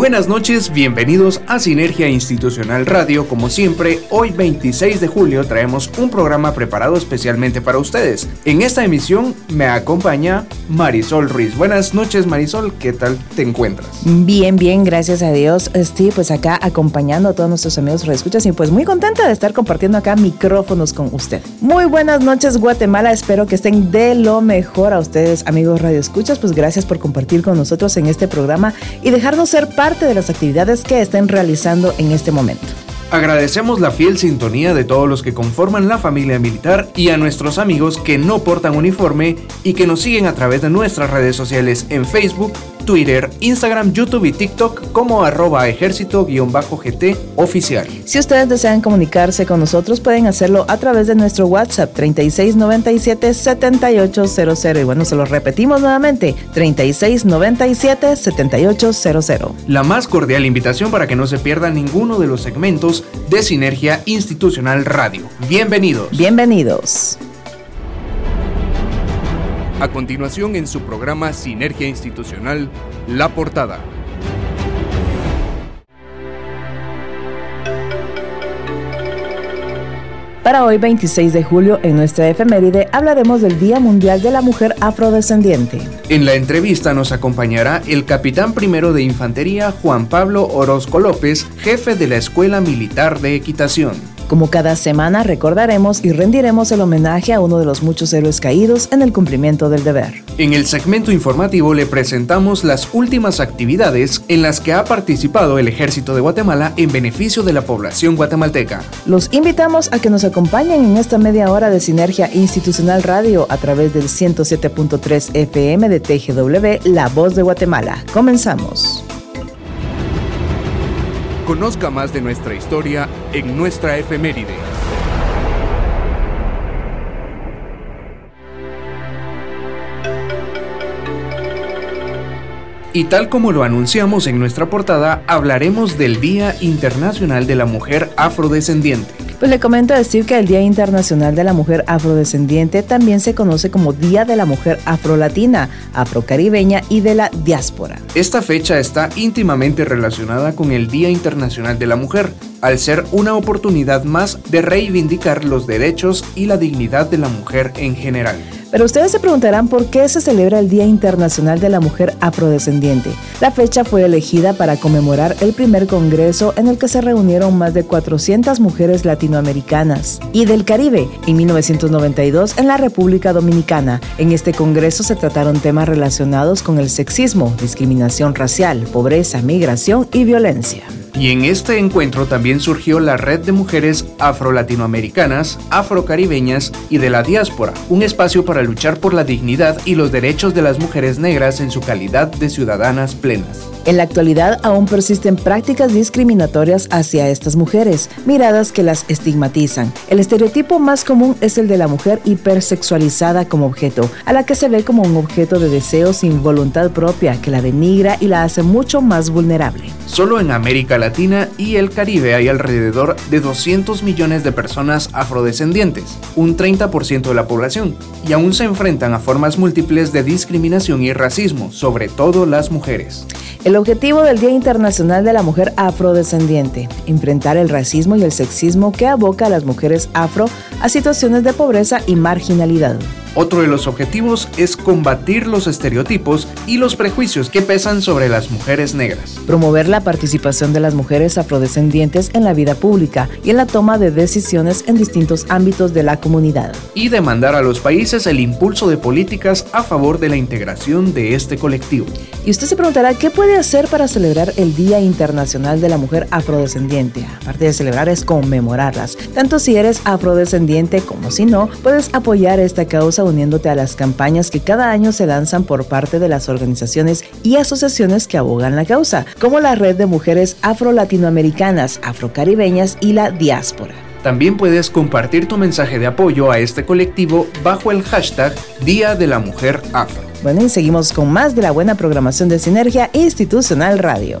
Buenas noches, bienvenidos a Sinergia Institucional Radio. Como siempre, hoy 26 de julio traemos un programa preparado especialmente para ustedes. En esta emisión me acompaña Marisol Ruiz. Buenas noches Marisol, ¿qué tal te encuentras? Bien, bien, gracias a Dios. Estoy pues acá acompañando a todos nuestros amigos escuchas y pues muy contenta de estar compartiendo acá micrófonos con usted. Muy buenas noches Guatemala, espero que estén de lo mejor a ustedes amigos Radio Escuchas, pues gracias por compartir con nosotros en este programa y dejarnos ser parte de las actividades que estén realizando en este momento. Agradecemos la fiel sintonía de todos los que conforman la familia militar y a nuestros amigos que no portan uniforme y que nos siguen a través de nuestras redes sociales en Facebook, Twitter, Instagram, YouTube y TikTok como arroba ejército-gt oficial. Si ustedes desean comunicarse con nosotros, pueden hacerlo a través de nuestro WhatsApp 3697-7800. Y bueno, se lo repetimos nuevamente, 3697-7800. La más cordial invitación para que no se pierda ninguno de los segmentos de Sinergia Institucional Radio. Bienvenidos. Bienvenidos. A continuación en su programa Sinergia Institucional, La Portada. Para hoy 26 de julio en nuestra efeméride hablaremos del Día Mundial de la Mujer Afrodescendiente. En la entrevista nos acompañará el capitán primero de infantería Juan Pablo Orozco López, jefe de la Escuela Militar de Equitación. Como cada semana recordaremos y rendiremos el homenaje a uno de los muchos héroes caídos en el cumplimiento del deber. En el segmento informativo le presentamos las últimas actividades en las que ha participado el Ejército de Guatemala en beneficio de la población guatemalteca. Los invitamos a que nos acompañen en esta media hora de Sinergia Institucional Radio a través del 107.3 FM de TGW La Voz de Guatemala. Comenzamos. Conozca más de nuestra historia en nuestra efeméride. Y tal como lo anunciamos en nuestra portada, hablaremos del Día Internacional de la Mujer Afrodescendiente. Pues le comento decir que el Día Internacional de la Mujer Afrodescendiente también se conoce como Día de la Mujer Afrolatina, Afrocaribeña y de la Diáspora. Esta fecha está íntimamente relacionada con el Día Internacional de la Mujer, al ser una oportunidad más de reivindicar los derechos y la dignidad de la mujer en general. Pero ustedes se preguntarán por qué se celebra el Día Internacional de la Mujer Afrodescendiente. La fecha fue elegida para conmemorar el primer congreso en el que se reunieron más de 400 mujeres latinoamericanas y del Caribe en 1992 en la República Dominicana. En este congreso se trataron temas relacionados con el sexismo, discriminación racial, pobreza, migración y violencia. Y en este encuentro también surgió la Red de Mujeres Afro-Latinoamericanas, Afro-Caribeñas y de la Diáspora, un espacio para luchar por la dignidad y los derechos de las mujeres negras en su calidad de ciudadanas plenas. En la actualidad aún persisten prácticas discriminatorias hacia estas mujeres, miradas que las estigmatizan. El estereotipo más común es el de la mujer hipersexualizada como objeto, a la que se ve como un objeto de deseo sin voluntad propia que la denigra y la hace mucho más vulnerable. Solo en América Latina y el Caribe hay alrededor de 200 millones de personas afrodescendientes, un 30% de la población, y aún se enfrentan a formas múltiples de discriminación y racismo, sobre todo las mujeres. Objetivo del Día Internacional de la Mujer Afrodescendiente, enfrentar el racismo y el sexismo que aboca a las mujeres afro a situaciones de pobreza y marginalidad. Otro de los objetivos es combatir los estereotipos y los prejuicios que pesan sobre las mujeres negras. Promover la participación de las mujeres afrodescendientes en la vida pública y en la toma de decisiones en distintos ámbitos de la comunidad. Y demandar a los países el impulso de políticas a favor de la integración de este colectivo. Y usted se preguntará qué puede hacer para celebrar el Día Internacional de la Mujer Afrodescendiente. Aparte de celebrar es conmemorarlas. Tanto si eres afrodescendiente como si no, puedes apoyar esta causa uniéndote a las campañas que cada año se lanzan por parte de las organizaciones y asociaciones que abogan la causa, como la Red de Mujeres Afro-Latinoamericanas, Afrocaribeñas y la Diáspora. También puedes compartir tu mensaje de apoyo a este colectivo bajo el hashtag Día de la Mujer Afro. Bueno, y seguimos con más de la buena programación de Sinergia Institucional Radio.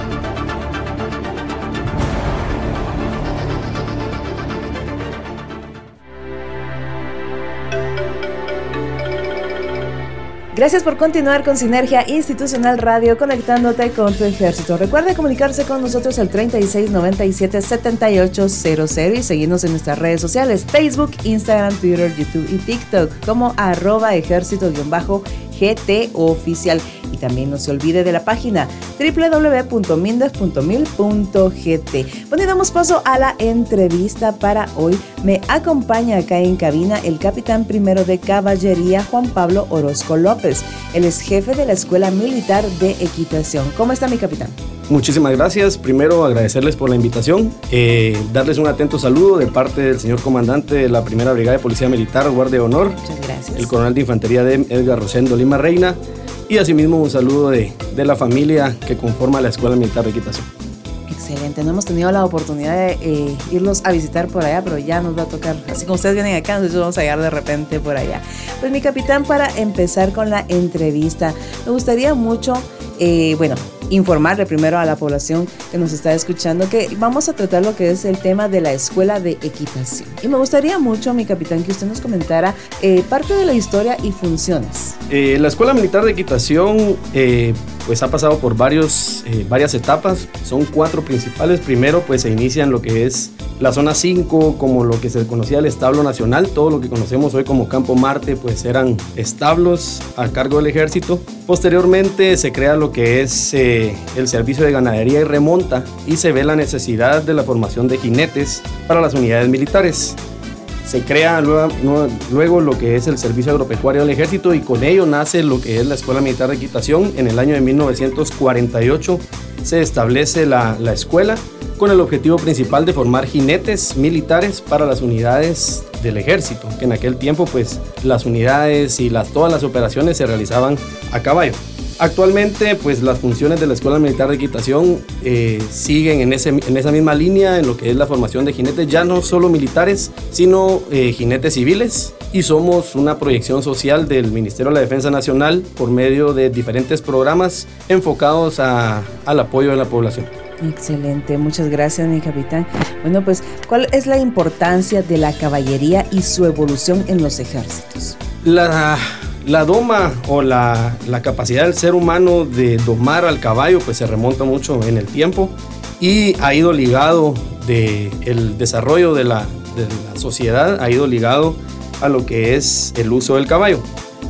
Gracias por continuar con Sinergia Institucional Radio conectándote con tu ejército. Recuerde comunicarse con nosotros al 3697-7800 y seguirnos en nuestras redes sociales, Facebook, Instagram, Twitter, YouTube y TikTok como arroba ejército-gt oficial. También no se olvide de la página www.mindes.mil.gt. Bueno, y damos paso a la entrevista para hoy. Me acompaña acá en cabina el capitán primero de caballería Juan Pablo Orozco López. Él es jefe de la Escuela Militar de Equitación. ¿Cómo está mi capitán? Muchísimas gracias. Primero agradecerles por la invitación, eh, darles un atento saludo de parte del señor comandante de la Primera Brigada de Policía Militar, Guardia de Honor, Muchas gracias. el coronel de Infantería de Edgar Rosendo Lima Reina, y asimismo un saludo de, de la familia que conforma la Escuela Militar de Equitación. Excelente, no hemos tenido la oportunidad de eh, irlos a visitar por allá, pero ya nos va a tocar, así como ustedes vienen acá, nosotros vamos a llegar de repente por allá. Pues mi capitán, para empezar con la entrevista, me gustaría mucho, eh, bueno, informarle primero a la población que nos está escuchando que vamos a tratar lo que es el tema de la escuela de equitación. Y me gustaría mucho, mi capitán, que usted nos comentara eh, parte de la historia y funciones. Eh, la Escuela Militar de Equitación eh, pues ha pasado por varios, varias etapas, son cuatro principales. Primero pues se inicia en lo que es la zona 5, como lo que se conocía el establo nacional, todo lo que conocemos hoy como Campo Marte pues eran establos a cargo del ejército. Posteriormente se crea lo que es eh, el servicio de ganadería y remonta y se ve la necesidad de la formación de jinetes para las unidades militares. Se crea luego, lo que es el Servicio Agropecuario del Ejército y con ello nace lo que es la Escuela Militar de Equitación. En el año de 1948 se establece la escuela con el objetivo principal de formar jinetes militares para las unidades del ejército, que en aquel tiempo pues las unidades y las, todas las operaciones se realizaban a caballo. Actualmente, pues las funciones de la Escuela Militar de Equitación eh, siguen en, ese, en, esa misma línea, en lo que es la formación de jinetes, ya no solo militares, sino eh, jinetes civiles. Y somos una proyección social del Ministerio de la Defensa Nacional por medio de diferentes programas enfocados a, al apoyo de la población. Excelente, muchas gracias mi capitán. Bueno, pues, ¿cuál es la importancia de la caballería y su evolución en los ejércitos? La la doma o la, la, capacidad del ser humano de domar al caballo pues se remonta mucho en el tiempo y ha ido ligado de desarrollo de la, de la sociedad ha ido ligado a lo que es el uso del caballo.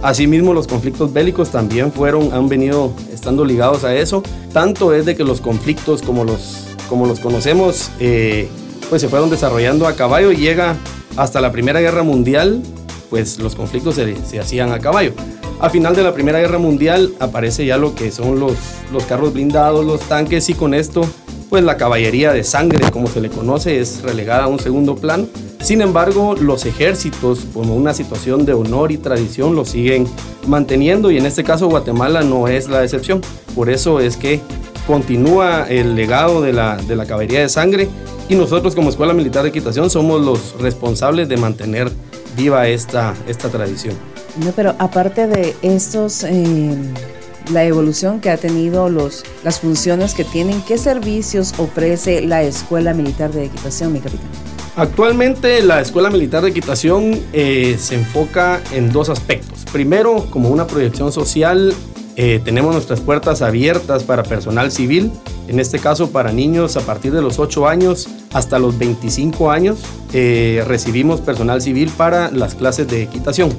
Asimismo los conflictos bélicos también fueron han venido estando ligados a eso. Tanto es de que los conflictos como los como los conocemos eh, pues se fueron desarrollando a caballo y llega hasta la Primera Guerra Mundial pues los conflictos se, se, hacían a caballo. A final de la Primera Guerra Mundial aparece ya lo que son los, los carros blindados, los tanques y con esto pues la caballería de sangre, como se le conoce, es relegada a un segundo plano. Sin embargo, los ejércitos, como una situación de honor y tradición, lo siguen manteniendo y en este caso Guatemala no es la excepción. Por eso es que continúa el legado de la, de la caballería de sangre y nosotros como Escuela Militar de Equitación somos los responsables de mantener viva esta, esta tradición. No, pero aparte de estos, eh, la evolución que ha tenido, los, las funciones que tienen, ¿qué servicios ofrece la Escuela Militar de Equitación, mi capitán? Actualmente la Escuela Militar de Equitación eh, se enfoca en dos aspectos. Primero, como una proyección social, eh, tenemos nuestras puertas abiertas para personal civil, en este caso para niños a partir de los 8 años hasta los 25 años. Eh, recibimos personal civil para las clases de equitación.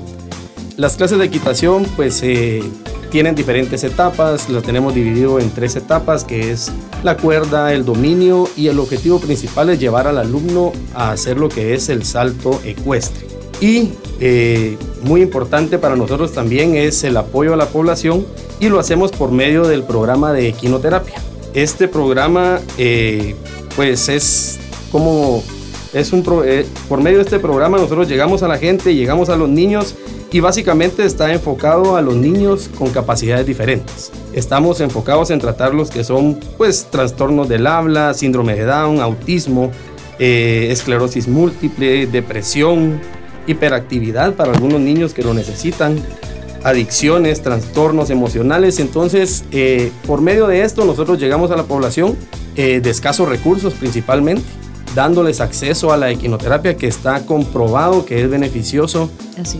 Las clases de equitación pues eh, tienen diferentes etapas, las tenemos dividido en tres etapas que es la cuerda, el dominio y el objetivo principal es llevar al alumno a hacer lo que es el salto ecuestre. Y eh, muy importante para nosotros también es el apoyo a la población y lo hacemos por medio del programa de equinoterapia. Este programa eh, pues es como es un pro, por medio de este programa nosotros llegamos a la gente, llegamos a los niños y básicamente está enfocado a los niños con capacidades diferentes. Estamos enfocados en tratar los que son pues trastornos del habla, síndrome de Down, autismo, eh, esclerosis múltiple, depresión, hiperactividad para algunos niños que lo necesitan, adicciones, trastornos emocionales. Entonces, eh, por medio de esto nosotros llegamos a la población eh, de escasos recursos principalmente dándoles acceso a la equinoterapia que está comprobado que es beneficioso,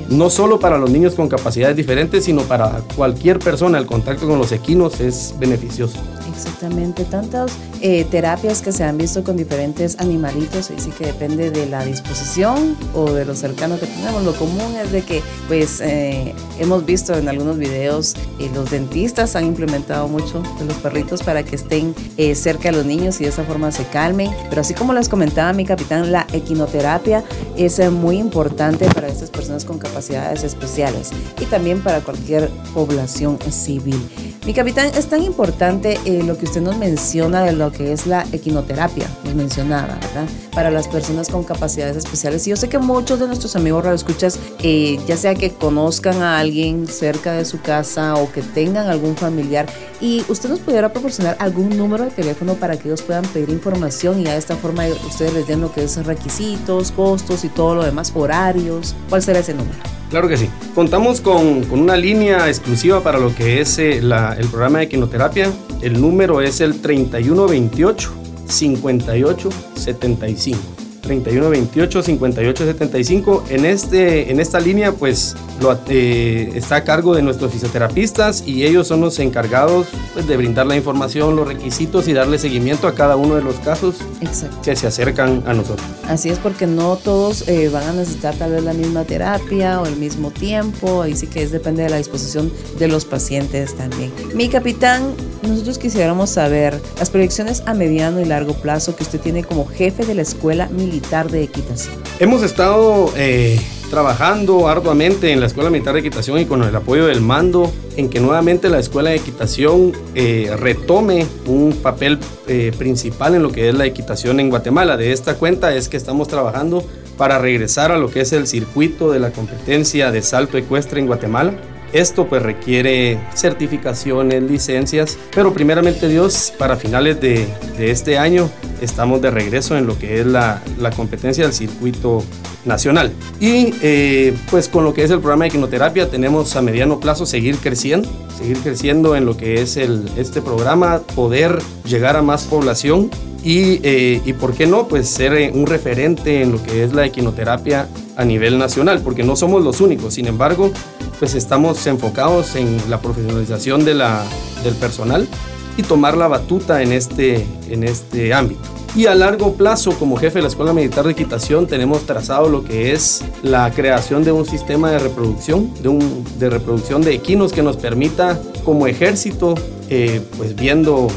no solo para los niños con capacidades diferentes, sino para cualquier persona. El contacto con los equinos es beneficioso. Exactamente, tantas eh, terapias que se han visto con diferentes animalitos, y sí que depende de la disposición o de lo cercano que tenemos. Lo común es de que, pues, eh, hemos visto en algunos videos, eh, los dentistas han implementado mucho de los perritos para que estén cerca de los niños y de esa forma se calmen. Pero así como les comentaba mi capitán, la equinoterapia es muy importante para estas personas con capacidades especiales y también para cualquier población civil. Mi capitán, es tan importante eh, lo que usted nos menciona de lo que es la equinoterapia, nos mencionaba, ¿verdad? Para las personas con capacidades especiales. Y yo sé que muchos de nuestros amigos radioescuchas, eh, ya sea que conozcan a alguien cerca de su casa o que tengan algún familiar, y usted nos pudiera proporcionar algún número de teléfono para que ellos puedan pedir información y de esta forma ustedes les den lo que es requisitos, costos y todo lo demás, horarios. ¿Cuál será ese número? Claro que sí. Contamos con, una línea exclusiva para lo que es eh, el programa de quinoterapia. El número es el 3128 5875. 3128 5875. En, este, en esta línea, pues lo, eh, está a cargo de nuestros fisioterapistas y ellos son los encargados pues, de brindar la información, los requisitos y darle seguimiento a cada uno de los casos que se acercan a nosotros. Así es, porque no todos eh, van a necesitar tal vez la misma terapia o el mismo tiempo, ahí sí que es depende de la disposición de los pacientes también. Mi capitán, nosotros quisiéramos saber las proyecciones a mediano y largo plazo que usted tiene como jefe de la Escuela Militar de Equitación. Hemos estado eh, trabajando arduamente en la Escuela Militar de Equitación y con el apoyo del mando en que nuevamente la Escuela de Equitación eh, retome un papel eh, principal en lo que es la equitación en Guatemala. De esta cuenta es que estamos trabajando para regresar a lo que es el circuito de la competencia de salto ecuestre en Guatemala esto pues requiere certificaciones, licencias, pero primeramente Dios, para finales de, este año estamos de regreso en lo que es la, competencia del circuito nacional. Y eh, pues con lo que es el programa de quinoterapia tenemos a mediano plazo seguir creciendo, seguir creciendo en lo que es este programa, poder llegar a más población y, eh, y, por qué no, pues ser eh, un referente en lo que es la equinoterapia a nivel nacional, porque no somos los únicos. Sin embargo, pues estamos enfocados en la profesionalización de la, del personal y tomar la batuta en este, en este ámbito. Y a largo plazo, como jefe de la Escuela Militar de Equitación, tenemos trazado lo que es la creación de un sistema de reproducción, de, un, de reproducción de equinos que nos permita, como ejército, eh, pues viendo,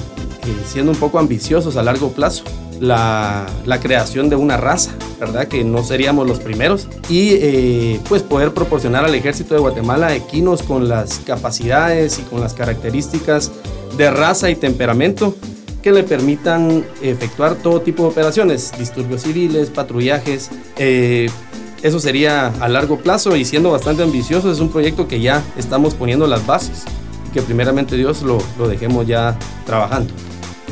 eh, siendo un poco ambiciosos a largo plazo, la, creación de una raza, ¿verdad? Que no seríamos los primeros. Y eh, pues poder proporcionar al ejército de Guatemala equinos con las capacidades y con las características de raza y temperamento que le permitan efectuar todo tipo de operaciones, disturbios civiles, patrullajes. Eh, eso sería a largo plazo y siendo bastante ambicioso, es un proyecto que ya estamos poniendo las bases y que primeramente Dios lo, lo dejemos ya trabajando.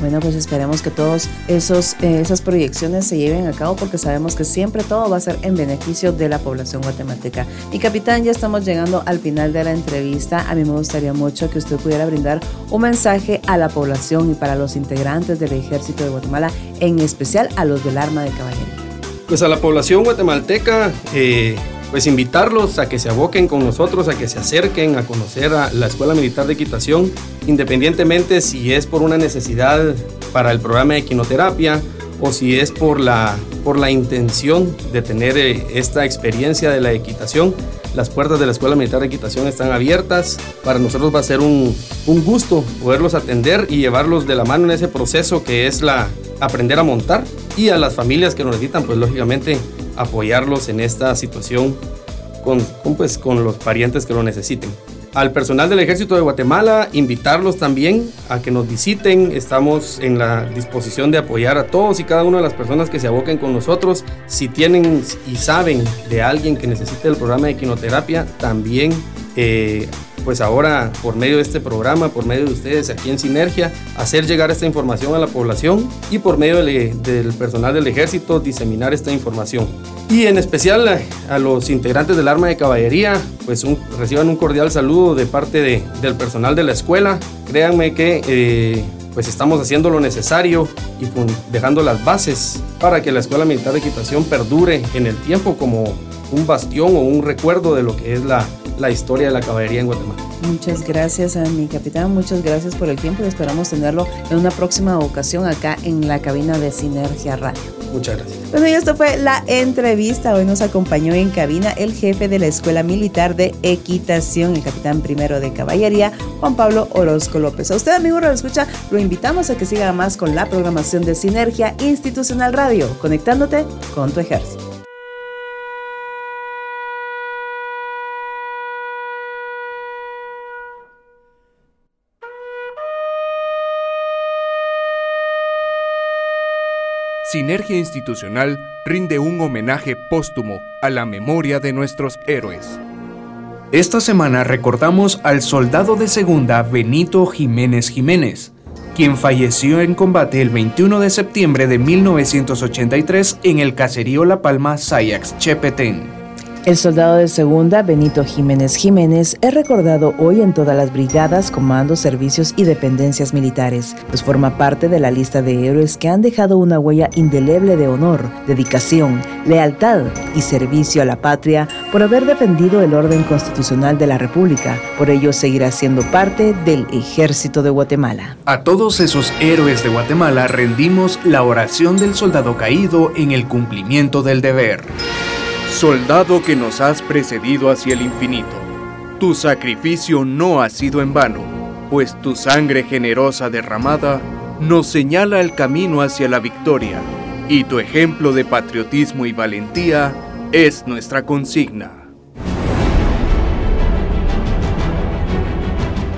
Bueno, pues esperemos que todas eh, esas proyecciones se lleven a cabo porque sabemos que siempre todo va a ser en beneficio de la población guatemalteca. Y capitán, ya estamos llegando al final de la entrevista. A mí me gustaría mucho que usted pudiera brindar un mensaje a la población y para los integrantes del ejército de Guatemala, en especial a los del arma de caballería. Pues a la población guatemalteca, eh, pues invitarlos a que se aboquen con nosotros, a que se acerquen a conocer a la Escuela Militar de Equitación, independientemente si es por una necesidad para el programa de equinoterapia o si es por la, por la intención de tener eh, esta experiencia de la equitación. Las puertas de la Escuela Militar de Equitación están abiertas. Para nosotros va a ser un, un gusto poderlos atender y llevarlos de la mano en ese proceso que es la aprender a montar y a las familias que lo necesitan, pues lógicamente apoyarlos en esta situación con, pues, con los parientes que lo necesiten. al personal del Ejército de Guatemala, invitarlos también a que nos visiten. Estamos en la disposición de apoyar a todos y cada una de las personas que se aboquen con nosotros. Si tienen y saben de alguien que necesite el programa de quinoterapia, también eh, pues ahora por medio de este programa, por medio de ustedes aquí en Sinergia, hacer llegar esta información a la población y por medio del personal del ejército diseminar esta información. Y en especial a, los integrantes del arma de caballería, pues reciban un cordial saludo de parte del personal de la escuela. Créanme que eh, pues estamos haciendo lo necesario y dejando las bases para que la Escuela Militar de Equitación perdure en el tiempo como un bastión o un recuerdo de lo que es la, la historia de la caballería en Guatemala. Muchas gracias a mi capitán, muchas gracias por el tiempo y esperamos tenerlo en una próxima ocasión acá en la cabina de Sinergia Radio. Muchas gracias. Bueno, y esto fue la entrevista. Hoy nos acompañó en cabina el jefe de la Escuela Militar de Equitación, el capitán primero de caballería, Juan Pablo Orozco López. A usted, amigo lo escucha, lo invitamos a que siga más con la programación de Sinergia Institucional Radio, conectándote con tu ejército. Sinergia Institucional rinde un homenaje póstumo a la memoria de nuestros héroes. Esta semana recordamos al soldado de segunda Benito Jiménez Jiménez, quien falleció en combate el 21 de septiembre de 1983 en el caserío La Palma Sayax Chepetén. El soldado de segunda, Benito Jiménez Jiménez, es recordado hoy en todas las brigadas, comandos, servicios y dependencias militares, pues forma parte de la lista de héroes que han dejado una huella indeleble de honor, dedicación, lealtad y servicio a la patria por haber defendido el orden constitucional de la República. Por ello seguirá siendo parte del Ejército de Guatemala. A todos esos héroes de Guatemala rendimos la oración del soldado caído en el cumplimiento del deber. Soldado que nos has precedido hacia el infinito, tu sacrificio no ha sido en vano, pues tu sangre generosa derramada nos señala el camino hacia la victoria, y tu ejemplo de patriotismo y valentía es nuestra consigna.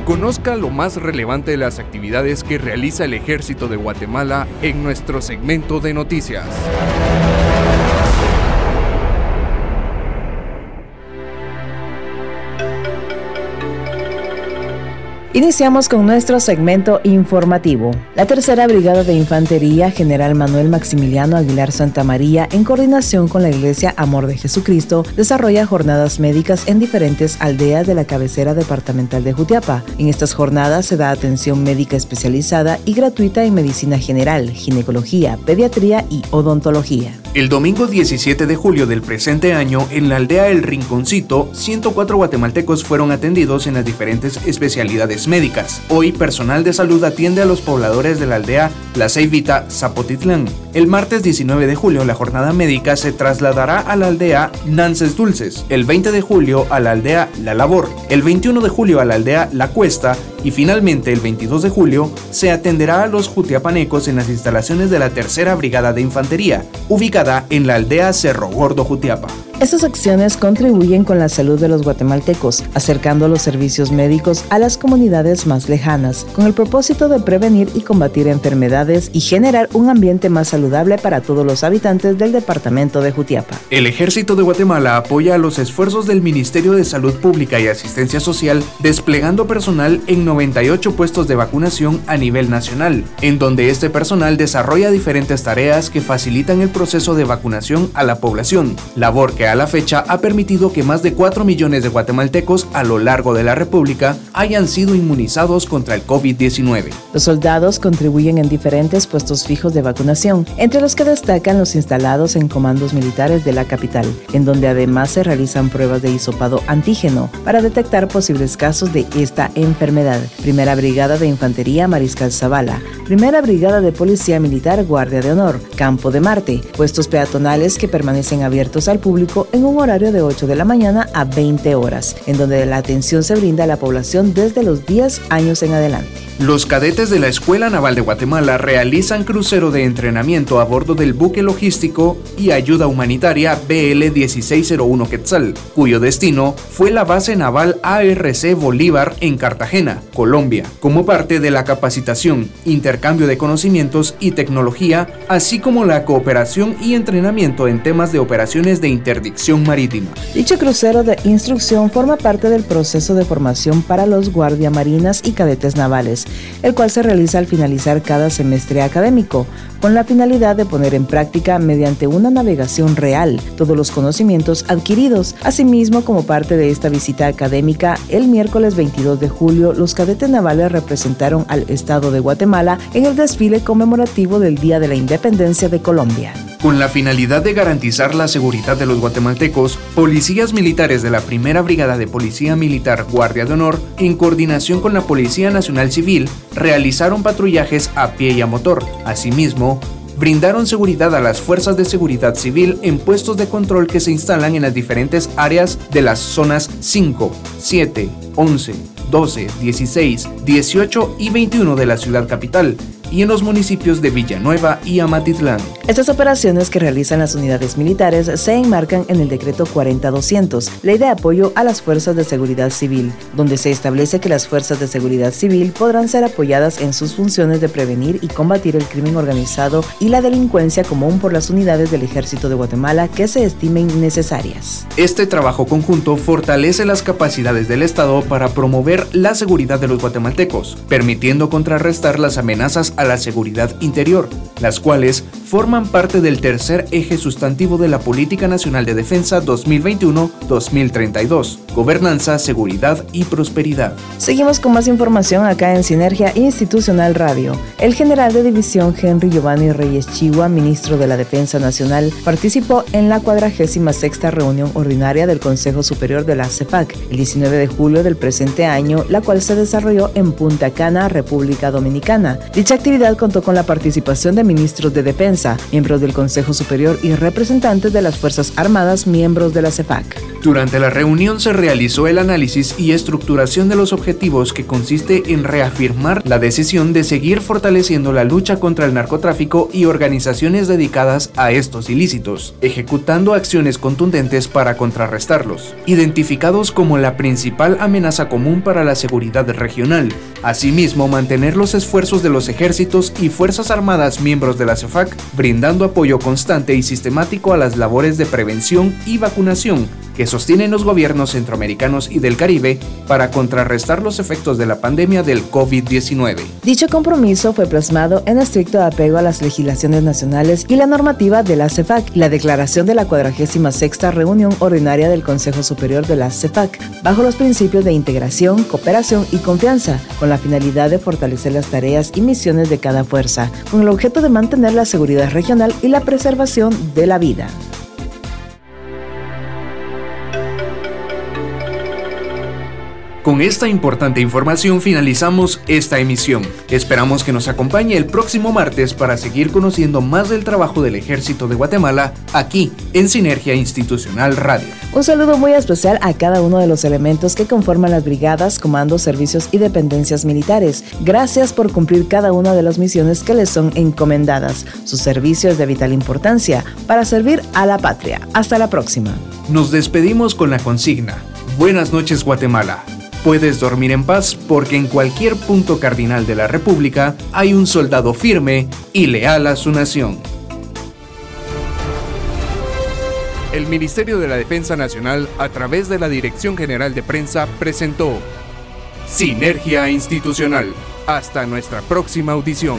Conozca lo más relevante de las actividades que realiza el Ejército de Guatemala en nuestro segmento de noticias. Iniciamos con nuestro segmento informativo. La tercera brigada de infantería, General Manuel Maximiliano Aguilar Santa María, en coordinación con la Iglesia Amor de Jesucristo, desarrolla jornadas médicas en diferentes aldeas de la cabecera departamental de Jutiapa. En estas jornadas se da atención médica especializada y gratuita en medicina general, ginecología, pediatría y odontología. El domingo 17 de julio del presente año, en la aldea El Rinconcito, 104 guatemaltecos fueron atendidos en las diferentes especialidades médicas. Hoy, personal de salud atiende a los pobladores de la aldea La Ceibita, Zapotitlán. El martes 19 de julio, la jornada médica se trasladará a la aldea Nances Dulces. El 20 de julio, a la aldea La Labor. El 21 de julio, a la aldea La Cuesta. Y finalmente, el 22 de julio, se atenderá a los jutiapanecos en las instalaciones de la Tercera Brigada de Infantería, ubicada en la aldea Cerro Gordo Jutiapa. Estas acciones contribuyen con la salud de los guatemaltecos, acercando los servicios médicos a las comunidades más lejanas, con el propósito de prevenir y combatir enfermedades y generar un ambiente más saludable para todos los habitantes del departamento de Jutiapa. El Ejército de Guatemala apoya los esfuerzos del Ministerio de Salud Pública y Asistencia Social desplegando personal en 98 puestos de vacunación a nivel nacional, en donde este personal desarrolla diferentes tareas que facilitan el proceso de vacunación a la población, labor que a la fecha ha permitido que más de 4 millones de guatemaltecos a lo largo de la República hayan sido inmunizados contra el COVID-19. Los soldados contribuyen en diferentes puestos fijos de vacunación, entre los que destacan los instalados en comandos militares de la capital, en donde además se realizan pruebas de hisopado antígeno para detectar posibles casos de esta enfermedad. Primera Brigada de Infantería Mariscal Zavala, Primera Brigada de Policía Militar Guardia de Honor, Campo de Marte, puestos peatonales que permanecen abiertos al público en un horario de 8 de la mañana a 20 horas, en donde la atención se brinda a la población desde los 10 años en adelante. Los cadetes de la Escuela Naval de Guatemala realizan crucero de entrenamiento a bordo del buque logístico y ayuda humanitaria BL-1601 Quetzal, cuyo destino fue la base naval ARC Bolívar en Cartagena, Colombia, como parte de la capacitación, intercambio de conocimientos y tecnología, así como la cooperación y entrenamiento en temas de operaciones de interdicción marítima. Dicho crucero de instrucción forma parte del proceso de formación para los guardiamarinas y cadetes navales el cual se realiza al finalizar cada semestre académico, con la finalidad de poner en práctica mediante una navegación real todos los conocimientos adquiridos. Asimismo, como parte de esta visita académica, el miércoles 22 de julio, los cadetes navales representaron al Estado de Guatemala en el desfile conmemorativo del Día de la Independencia de Colombia. Con la finalidad de garantizar la seguridad de los guatemaltecos, policías militares de la Primera Brigada de Policía Militar Guardia de Honor, en coordinación con la Policía Nacional Civil, realizaron patrullajes a pie y a motor. Asimismo, brindaron seguridad a las fuerzas de seguridad civil en puestos de control que se instalan en las diferentes áreas de las zonas 5, 7, 11, 12, 16, 18 y 21 de la ciudad capital, y en los municipios de Villanueva y Amatitlán. Estas operaciones que realizan las unidades militares se enmarcan en el decreto 40200, Ley de Apoyo a las Fuerzas de Seguridad Civil, donde se establece que las Fuerzas de Seguridad Civil podrán ser apoyadas en sus funciones de prevenir y combatir el crimen organizado y la delincuencia común por las unidades del Ejército de Guatemala que se estimen necesarias. Este trabajo conjunto fortalece las capacidades del Estado para promover la seguridad de los guatemaltecos, permitiendo contrarrestar las amenazas a la seguridad interior, las cuales forman parte del tercer eje sustantivo de la Política Nacional de Defensa 2021-2032, Gobernanza, Seguridad y Prosperidad. Seguimos con más información acá en Sinergia Institucional Radio. El general de división Henry Giovanni Reyes Chihuahua, ministro de la Defensa Nacional, participó en la 46 reunión ordinaria del Consejo Superior de la CEPAC el 19 de julio del presente año, la cual se desarrolló en Punta Cana, República Dominicana. Dicha actividad contó con la participación de ministros de defensa, miembros del Consejo Superior y representantes de las Fuerzas Armadas, miembros de la CEFAC. Durante la reunión se realizó el análisis y estructuración de los objetivos que consiste en reafirmar la decisión de seguir fortaleciendo la lucha contra el narcotráfico y organizaciones dedicadas a estos ilícitos, ejecutando acciones contundentes para contrarrestarlos, identificados como la principal amenaza común para la seguridad regional. Asimismo, mantener los esfuerzos de los y Fuerzas Armadas miembros de la CEFAC, brindando apoyo constante y sistemático a las labores de prevención y vacunación que sostienen los gobiernos centroamericanos y del Caribe para contrarrestar los efectos de la pandemia del COVID-19. Dicho compromiso fue plasmado en estricto apego a las legislaciones nacionales y la normativa de la CEFAC, la declaración de la 46 reunión ordinaria del Consejo Superior de la CEFAC, bajo los principios de integración, cooperación y confianza, con la finalidad de fortalecer las tareas y misiones de cada fuerza, con el objeto de mantener la seguridad regional y la preservación de la vida. Con esta importante información finalizamos esta emisión. Esperamos que nos acompañe el próximo martes para seguir conociendo más del trabajo del Ejército de Guatemala aquí en Sinergia Institucional Radio. Un saludo muy especial a cada uno de los elementos que conforman las brigadas, comandos, servicios y dependencias militares. Gracias por cumplir cada una de las misiones que les son encomendadas. Su servicio es de vital importancia para servir a la patria. Hasta la próxima. Nos despedimos con la consigna. Buenas noches Guatemala. Puedes dormir en paz porque en cualquier punto cardinal de la República hay un soldado firme y leal a su nación. El Ministerio de la Defensa Nacional, a través de la Dirección General de Prensa, presentó Sinergia Institucional. Hasta nuestra próxima audición.